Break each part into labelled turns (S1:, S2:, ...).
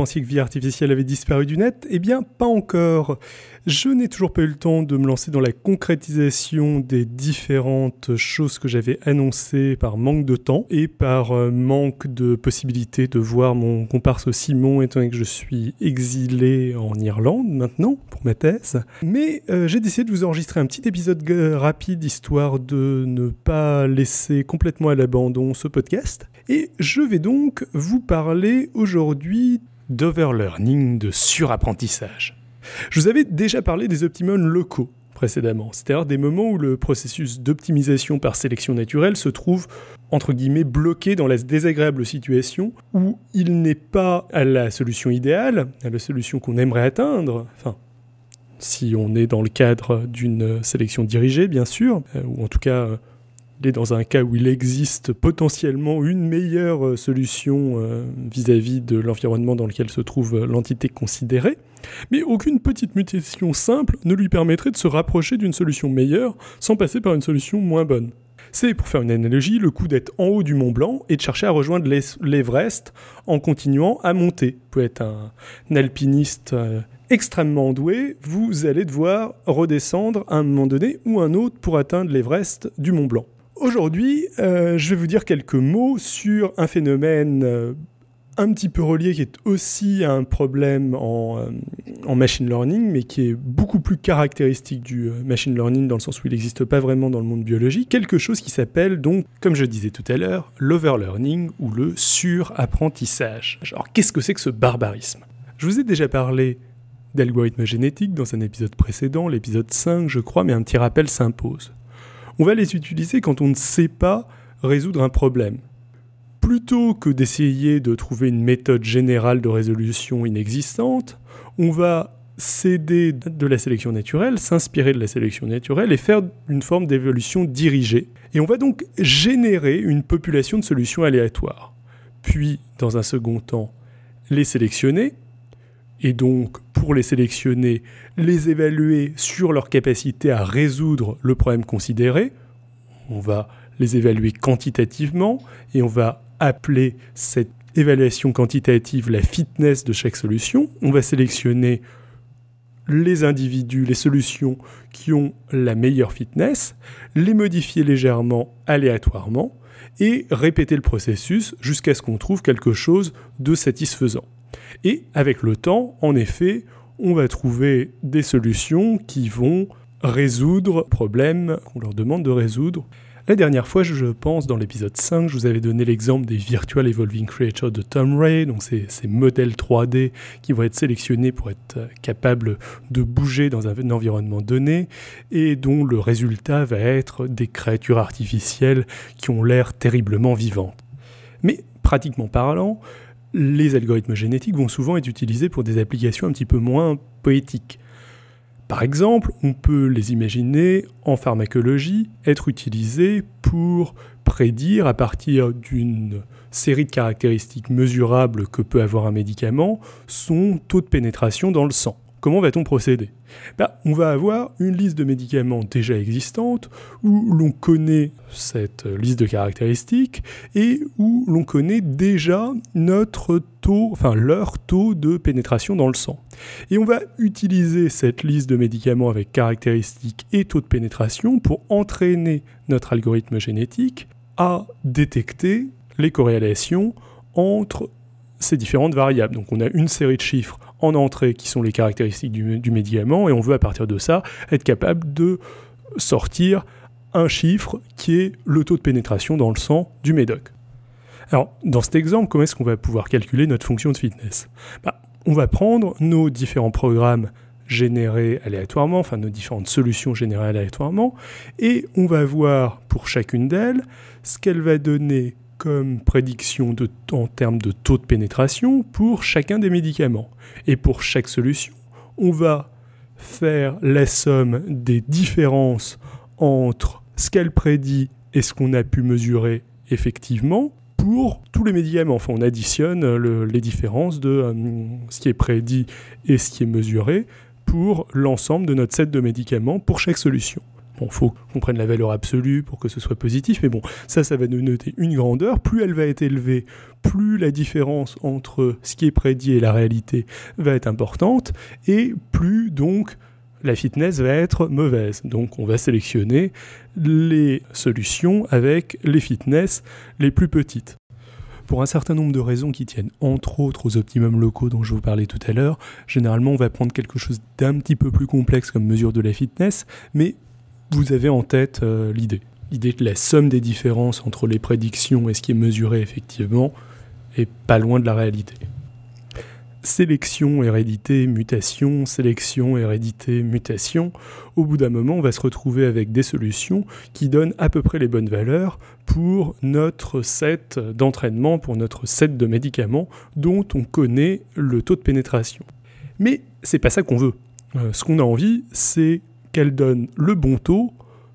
S1: Pensiez que vie artificielle avait disparu du net? Eh bien, pas encore. Je n'ai toujours pas eu le temps de me lancer dans la concrétisation des différentes choses que j'avais annoncées par manque de temps et par euh, manque de possibilité de voir mon comparse Simon étant donné que je suis exilé en Irlande maintenant pour ma thèse. Mais euh, j'ai décidé de vous enregistrer un petit épisode rapide histoire de ne pas laisser complètement à l'abandon ce podcast. Et je vais donc vous parler aujourd'hui d'overlearning, de surapprentissage. Je vous avais déjà parlé des optimums locaux précédemment, c'est-à-dire des moments où le processus d'optimisation par sélection naturelle se trouve entre guillemets bloqué dans la désagréable situation où il n'est pas à la solution idéale, à la solution qu'on aimerait atteindre, enfin si on est dans le cadre d'une sélection dirigée bien sûr, euh, ou en tout cas euh, il est dans un cas où il existe potentiellement une meilleure euh, solution euh, vis-à-vis de l'environnement dans lequel se trouve euh, l'entité considérée, mais aucune petite mutation simple ne lui permettrait de se rapprocher d'une solution meilleure sans passer par une solution moins bonne. C'est, pour faire une analogie, le coup d'être en haut du Mont Blanc et de chercher à rejoindre l'Everest en continuant à monter. Vous pouvez être un, alpiniste extrêmement doué, vous allez devoir redescendre à un moment donné ou un autre pour atteindre l'Everest du Mont Blanc. Aujourd'hui, euh, je vais vous dire quelques mots sur un phénomène euh, un petit peu relié qui est aussi un problème en, euh, en, machine learning, mais qui est beaucoup plus caractéristique du machine learning dans le sens où il n'existe pas vraiment dans le monde biologique. Quelque chose qui s'appelle donc, comme je disais tout à l'heure, l'overlearning ou le surapprentissage. Alors qu'est-ce que c'est que ce barbarisme? Je vous ai déjà parlé d'algorithmes génétiques dans un épisode précédent, l'épisode 5 je crois, mais un petit rappel s'impose on va les utiliser quand on ne sait pas résoudre un problème. Plutôt que d'essayer de trouver une méthode générale de résolution inexistante, on va s'aider de la sélection naturelle, s'inspirer de la sélection naturelle et faire une forme d'évolution dirigée. Et on va donc générer une population de solutions aléatoires. Puis, dans un second temps, les sélectionner, et donc pour les sélectionner, les évaluer sur leur capacité à résoudre le problème considéré. On va les évaluer quantitativement et on va appeler cette évaluation quantitative la fitness de chaque solution. On va sélectionner les individus, les solutions qui ont la meilleure fitness, les modifier légèrement aléatoirement et répéter le processus jusqu'à ce qu'on trouve quelque chose de satisfaisant. Et avec le temps, en effet, on va trouver des solutions qui vont résoudre problèmes qu'on leur demande de résoudre. La dernière fois, je pense, dans l'épisode 5, je vous avais donné l'exemple des Virtual Evolving Creatures de Tom Ray, donc ces, ces, modèles 3D qui vont être sélectionnés pour être capables de bouger dans un environnement donné, et dont le résultat va être des créatures artificielles qui ont l'air terriblement vivantes. Mais pratiquement parlant, les algorithmes génétiques vont souvent être utilisés pour des applications un petit peu moins poétiques. Par exemple, on peut les imaginer en pharmacologie être utilisés pour prédire à partir d'une série de caractéristiques mesurables que peut avoir un médicament son taux de pénétration dans le sang. Comment va-t-on procéder? Bah, On va avoir une liste de médicaments déjà existante où l'on connaît cette liste de caractéristiques et où l'on connaît déjà notre taux, enfin leur taux de pénétration dans le sang. Et on va utiliser cette liste de médicaments avec caractéristiques et taux de pénétration pour entraîner notre algorithme génétique à détecter les corrélations entre ces différentes variables. Donc on a une série de chiffres en entrée qui sont les caractéristiques du, médicament et on veut à partir de ça être capable de sortir un chiffre qui est le taux de pénétration dans le sang du médoc. Alors, dans cet exemple, comment est-ce qu'on va pouvoir calculer notre fonction de fitness? Bah, On va prendre nos différents programmes générés aléatoirement, enfin nos différentes solutions générées aléatoirement, et on va voir pour chacune d'elles ce qu'elle va donner comme prédiction de, en termes de taux de pénétration pour chacun des médicaments. Et pour chaque solution, on va faire la somme des différences entre ce qu'elle prédit et ce qu'on a pu mesurer effectivement pour tous les médicaments. Enfin, on additionne les différences de euh, ce qui est prédit et ce qui est mesuré pour l'ensemble de notre set de médicaments pour chaque solution. Bon, faut qu'on prenne la valeur absolue pour que ce soit positif, mais bon, ça, ça va nous noter une grandeur. Plus elle va être élevée, plus la différence entre ce qui est prédit et la réalité va être importante, et plus donc la fitness va être mauvaise. Donc on va sélectionner les solutions avec les fitness les plus petites. Pour un certain nombre de raisons qui tiennent entre autres aux optimums locaux dont je vous parlais tout à l'heure, généralement on va prendre quelque chose d'un petit peu plus complexe comme mesure de la fitness, mais vous avez en tête euh, l'idée. L'idée que la somme des différences entre les prédictions et ce qui est mesuré effectivement est pas loin de la réalité sélection, hérédité, mutation, sélection, hérédité, mutation, au bout d'un moment, on va se retrouver avec des solutions qui donnent à peu près les bonnes valeurs pour notre set d'entraînement, pour notre set de médicaments dont on connaît le taux de pénétration. Mais c'est pas ça qu'on veut. Euh, ce qu'on a envie, c'est qu'elle donne le bon taux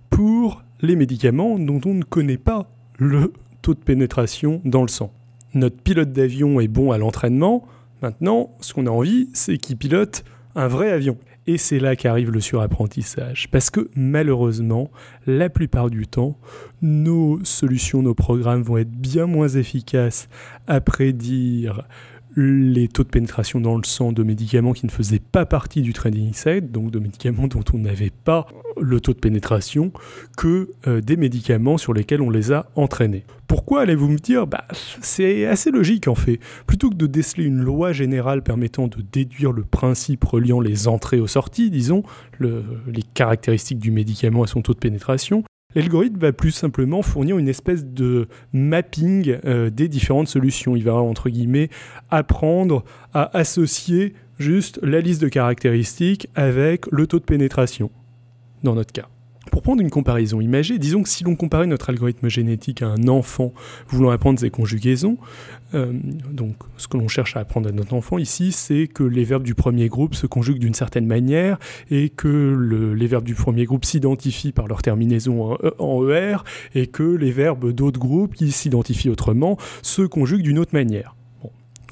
S1: pour les médicaments dont on ne connaît pas le taux de pénétration dans le sang. Notre pilote d'avion est bon à l'entraînement, Maintenant, ce qu'on a envie, c'est qu'il pilote un vrai avion. Et c'est là qu'arrive le surapprentissage. Parce que malheureusement, la plupart du temps, nos solutions, nos programmes vont être bien moins efficaces à prédire les taux de pénétration dans le sang de médicaments qui ne faisaient pas partie du training set, donc de médicaments dont on n'avait pas le taux de pénétration, que euh, des médicaments sur lesquels on les a entraînés. Pourquoi allez-vous me dire? Bah, C'est assez logique en fait. Plutôt que de déceler une loi générale permettant de déduire le principe reliant les entrées aux sorties, disons, les caractéristiques du médicament à son taux de pénétration, L'algorithme va plus simplement fournir une espèce de mapping euh, des différentes solutions. Il va, entre guillemets, apprendre à associer juste la liste de caractéristiques avec le taux de pénétration, dans notre cas. Pour prendre une comparaison imagée, disons que si l'on comparait notre algorithme génétique à un enfant voulant apprendre ses conjugaisons, euh, donc ce que l'on cherche à apprendre à notre enfant ici, c'est que les verbes du premier groupe se conjuguent d'une certaine manière et que les verbes du premier groupe s'identifient par leur terminaison en, ER et que les verbes d'autres groupes qui s'identifient autrement se conjuguent d'une autre manière.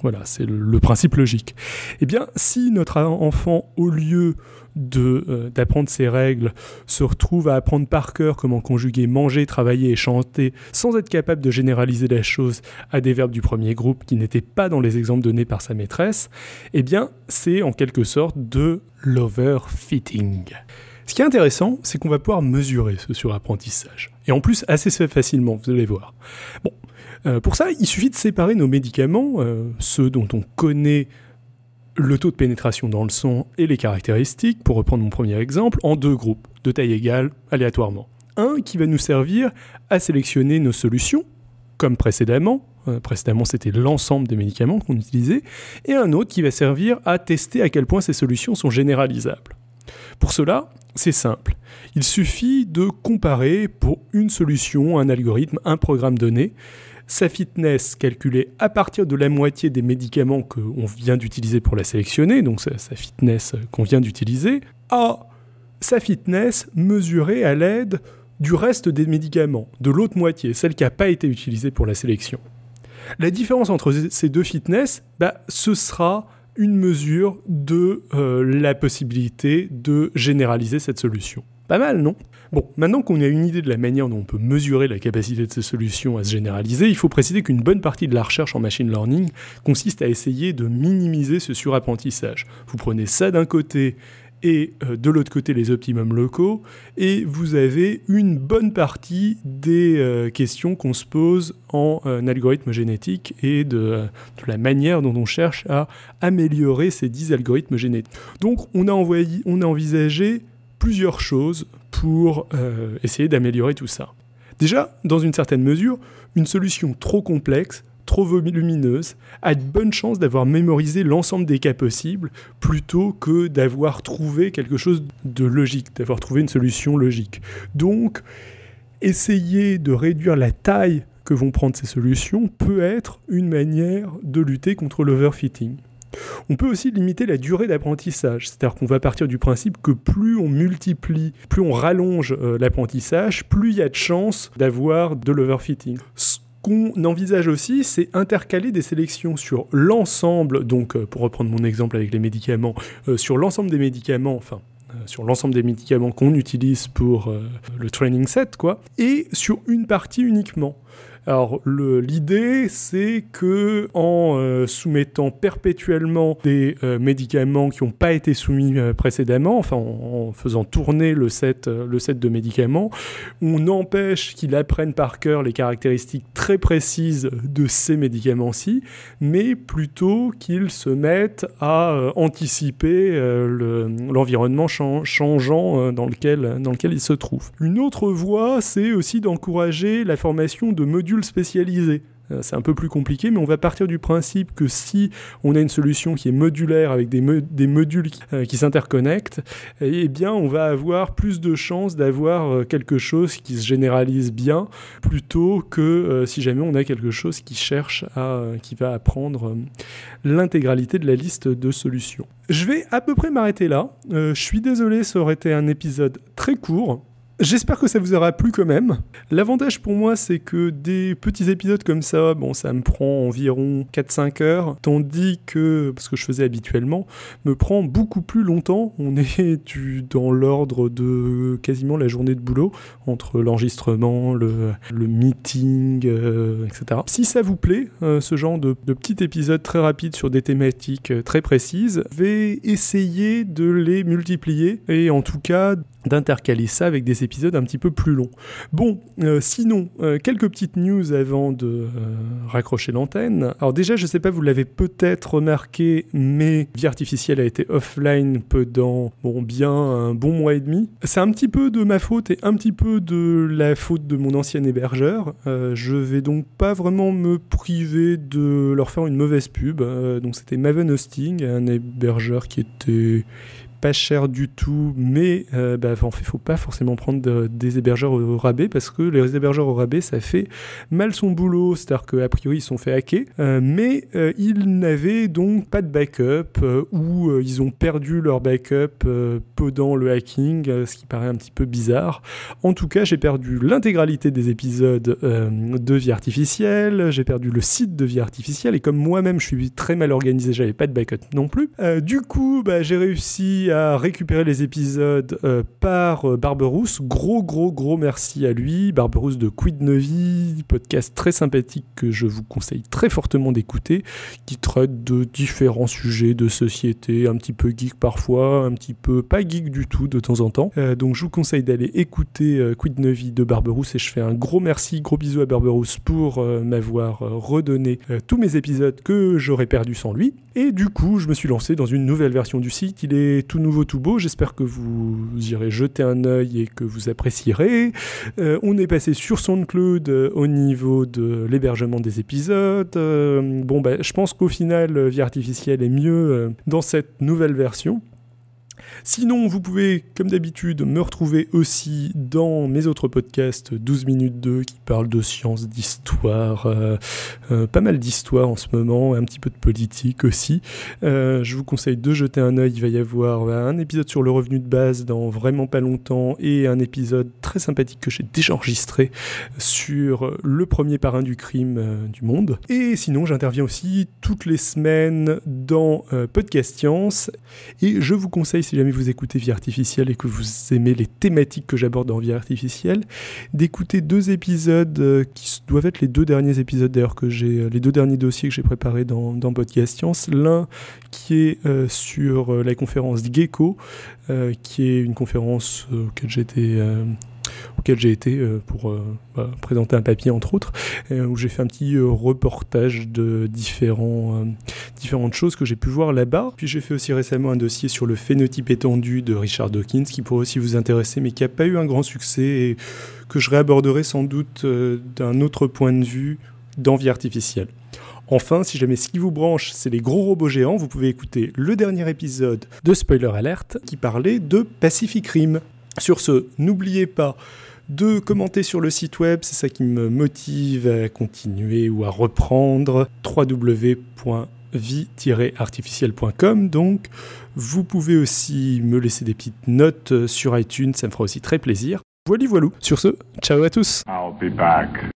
S1: Voilà, c'est le, principe logique. Eh bien, si notre enfant, au lieu euh, d'apprendre ses règles, se retrouve à apprendre par cœur comment conjuguer manger, travailler et chanter, sans être capable de généraliser la chose à des verbes du premier groupe qui n'étaient pas dans les exemples donnés par sa maîtresse, eh bien, c'est en quelque sorte de l'overfitting. Ce qui est intéressant, c'est qu'on va pouvoir mesurer ce surapprentissage. Et en plus, assez facilement, vous allez voir. Bon, euh, pour ça, il suffit de séparer nos médicaments, euh, ceux dont on connaît le taux de pénétration dans le sang et les caractéristiques, pour reprendre mon premier exemple, en deux groupes, de taille égale, aléatoirement. Un qui va nous servir à sélectionner nos solutions, comme précédemment, euh, précédemment c'était l'ensemble des médicaments qu'on utilisait, et un autre qui va servir à tester à quel point ces solutions sont généralisables. Pour cela, c'est simple. Il suffit de comparer pour une solution, un algorithme, un programme donné, sa fitness calculée à partir de la moitié des médicaments qu'on vient d'utiliser pour la sélectionner, donc sa, fitness qu'on vient d'utiliser, à sa fitness mesurée à l'aide du reste des médicaments, de l'autre moitié, celle qui n'a pas été utilisée pour la sélection. La différence entre ces deux fitness, bah, ce sera une mesure de euh, la possibilité de généraliser cette solution. Pas mal, non? Bon, maintenant qu'on a une idée de la manière dont on peut mesurer la capacité de ces solutions à se généraliser, il faut préciser qu'une bonne partie de la recherche en machine learning consiste à essayer de minimiser ce surapprentissage. Vous prenez ça d'un côté et euh, de l'autre côté les optimums locaux, et vous avez une bonne partie des euh, questions qu'on se pose en euh, algorithme génétique et de, la manière dont on cherche à améliorer ces 10 algorithmes génétiques. Donc on a, envoyé, on a envisagé plusieurs choses pour essayer d'améliorer tout ça. Déjà, dans une certaine mesure, une solution trop complexe, trop volumineuse, a de bonnes chances d'avoir mémorisé l'ensemble des cas possibles plutôt que d'avoir trouvé quelque chose de logique, d'avoir trouvé une solution logique. Donc, essayer de réduire la taille que vont prendre ces solutions peut être une manière de lutter contre l'overfitting. On peut aussi limiter la durée d'apprentissage, c'est-à-dire qu'on va partir du principe que plus on multiplie, plus on rallonge euh, l'apprentissage, plus il y a de chances d'avoir de l'overfitting. Qu'on envisage aussi, c'est intercaler des sélections sur l'ensemble, donc euh, pour reprendre mon exemple avec les médicaments, euh, sur l'ensemble des médicaments, enfin sur l'ensemble des médicaments qu'on utilise pour le training set, quoi, et sur une partie uniquement. Alors l'idée, c'est que en euh, soumettant perpétuellement des euh, médicaments qui n'ont pas été soumis euh, précédemment, enfin en, faisant tourner le set, le set de médicaments, on empêche qu'il apprenne par cœur les caractéristiques très précises de ces médicaments-ci, mais plutôt qu'il se mette à anticiper l'environnement changeant dans lequel, dans lequel il se trouve. Une autre voie, c'est aussi d'encourager la formation de modules spécialisé. Euh, c'est un peu plus compliqué, mais on va partir du principe que si on a une solution qui est modulaire avec des, modules euh, qui, s'interconnectent, eh bien on va avoir plus de chances d'avoir euh, quelque chose qui se généralise bien plutôt que si jamais on a quelque chose qui cherche à, qui va apprendre l'intégralité de la liste de solutions. Je vais à peu près m'arrêter là. je suis désolé, ça aurait été un épisode très court. J'espère que ça vous aura plu quand même. L'avantage pour moi, c'est que des petits épisodes comme ça, bon, ça me prend environ 4-5 heures, tandis que, parce que je faisais habituellement, me prend beaucoup plus longtemps. On est dans l'ordre de quasiment la journée de boulot, entre l'enregistrement, le, meeting, euh, etc. Si ça vous plaît, euh, ce genre de, de petits épisodes très rapides sur des thématiques euh, très précises, je vais essayer de les multiplier et en tout cas d'intercaler ça avec des épisodes un petit peu plus longs. Bon, euh, sinon, euh, quelques petites news avant de euh, raccrocher l'antenne. Alors déjà, je sais pas, vous l'avez peut-être remarqué, mais Vie Artificielle a été offline pendant bon, bien un bon mois et demi. C'est un petit peu de ma faute et un petit peu de la faute de mon ancien hébergeur. je vais donc pas vraiment me priver de leur faire une mauvaise pub. donc c'était Maven Hosting, un hébergeur qui était pas cher du tout, mais euh, bah, en fait, faut pas forcément prendre des hébergeurs au rabais parce que les hébergeurs au rabais, ça fait mal son boulot. C'est-à-dire qu'a priori, ils sont fait hacker, euh, mais euh, ils n'avaient donc pas de backup ou ils ont perdu leur backup pendant le hacking, ce qui paraît un petit peu bizarre. En tout cas, j'ai perdu l'intégralité des épisodes de vie artificielle, j'ai perdu le site de vie artificielle et comme moi-même, je suis très mal organisé, j'avais pas de backup non plus. du coup, bah, j'ai réussi a récupéré les épisodes euh, par euh, Barberousse. Gros, gros, gros merci à lui. Barberousse de Quid Novi, podcast très sympathique que je vous conseille très fortement d'écouter, qui traite de différents sujets de société, un petit peu geek parfois, un petit peu pas geek du tout de temps en temps. Euh, donc je vous conseille d'aller écouter Quid Novi de Barberousse et je fais un gros merci, gros bisous à Barberousse pour m'avoir redonné tous mes épisodes que j'aurais perdu sans lui. Et du coup, je me suis lancé dans une nouvelle version du site. Il est tout nouveau, tout beau. J'espère que vous irez jeter un œil et que vous apprécierez. Euh, on est passé sur SoundCloud euh, au niveau de l'hébergement des épisodes. Euh, bon, bah, je pense qu'au final, Vie Artificielle est mieux dans cette nouvelle version. Sinon, vous pouvez, comme d'habitude, me retrouver aussi dans mes autres podcasts 12 minutes 2 qui parlent de sciences, d'histoire, euh, euh, pas mal d'histoire en ce moment, un petit peu de politique aussi. Euh, je vous conseille de jeter un œil, il va y avoir un épisode sur le revenu de base dans vraiment pas longtemps et un épisode très sympathique que j'ai déjà enregistré sur le premier parrain du crime du monde. Et sinon, j'interviens aussi toutes les semaines dans Podcast Science et je vous conseille, si jamais vous écoutez Vie Artificielle et que vous aimez les thématiques que j'aborde dans Vie Artificielle, d'écouter deux épisodes euh, qui doivent être les deux derniers épisodes d'ailleurs que j'ai, euh, les deux derniers dossiers que j'ai préparés dans, dans Podcast Science. L'un qui est euh, sur la conférence Gecko, qui est une conférence auquel j'étais auquel j'ai été euh, pour euh, bah, présenter un papier entre autres, euh, où j'ai fait un petit reportage de différents, différentes choses que j'ai pu voir là-bas. Puis j'ai fait aussi récemment un dossier sur le phénotype étendu de Richard Dawkins, qui pourrait aussi vous intéresser, mais qui n'a pas eu un grand succès et que je réaborderai sans doute d'un autre point de vue d'envie artificielle. Enfin, si jamais ce qui vous branche, c'est les gros robots géants, vous pouvez écouter le dernier épisode de Spoiler Alert qui parlait de Pacific Rim. Sur ce, n'oubliez pas de commenter sur le site web, c'est ça qui me motive à continuer ou à reprendre www.vie-artificiel.com donc vous pouvez aussi me laisser des petites notes sur iTunes, ça me fera aussi très plaisir. Voilà voilà. Sur ce, ciao à tous. I'll be back.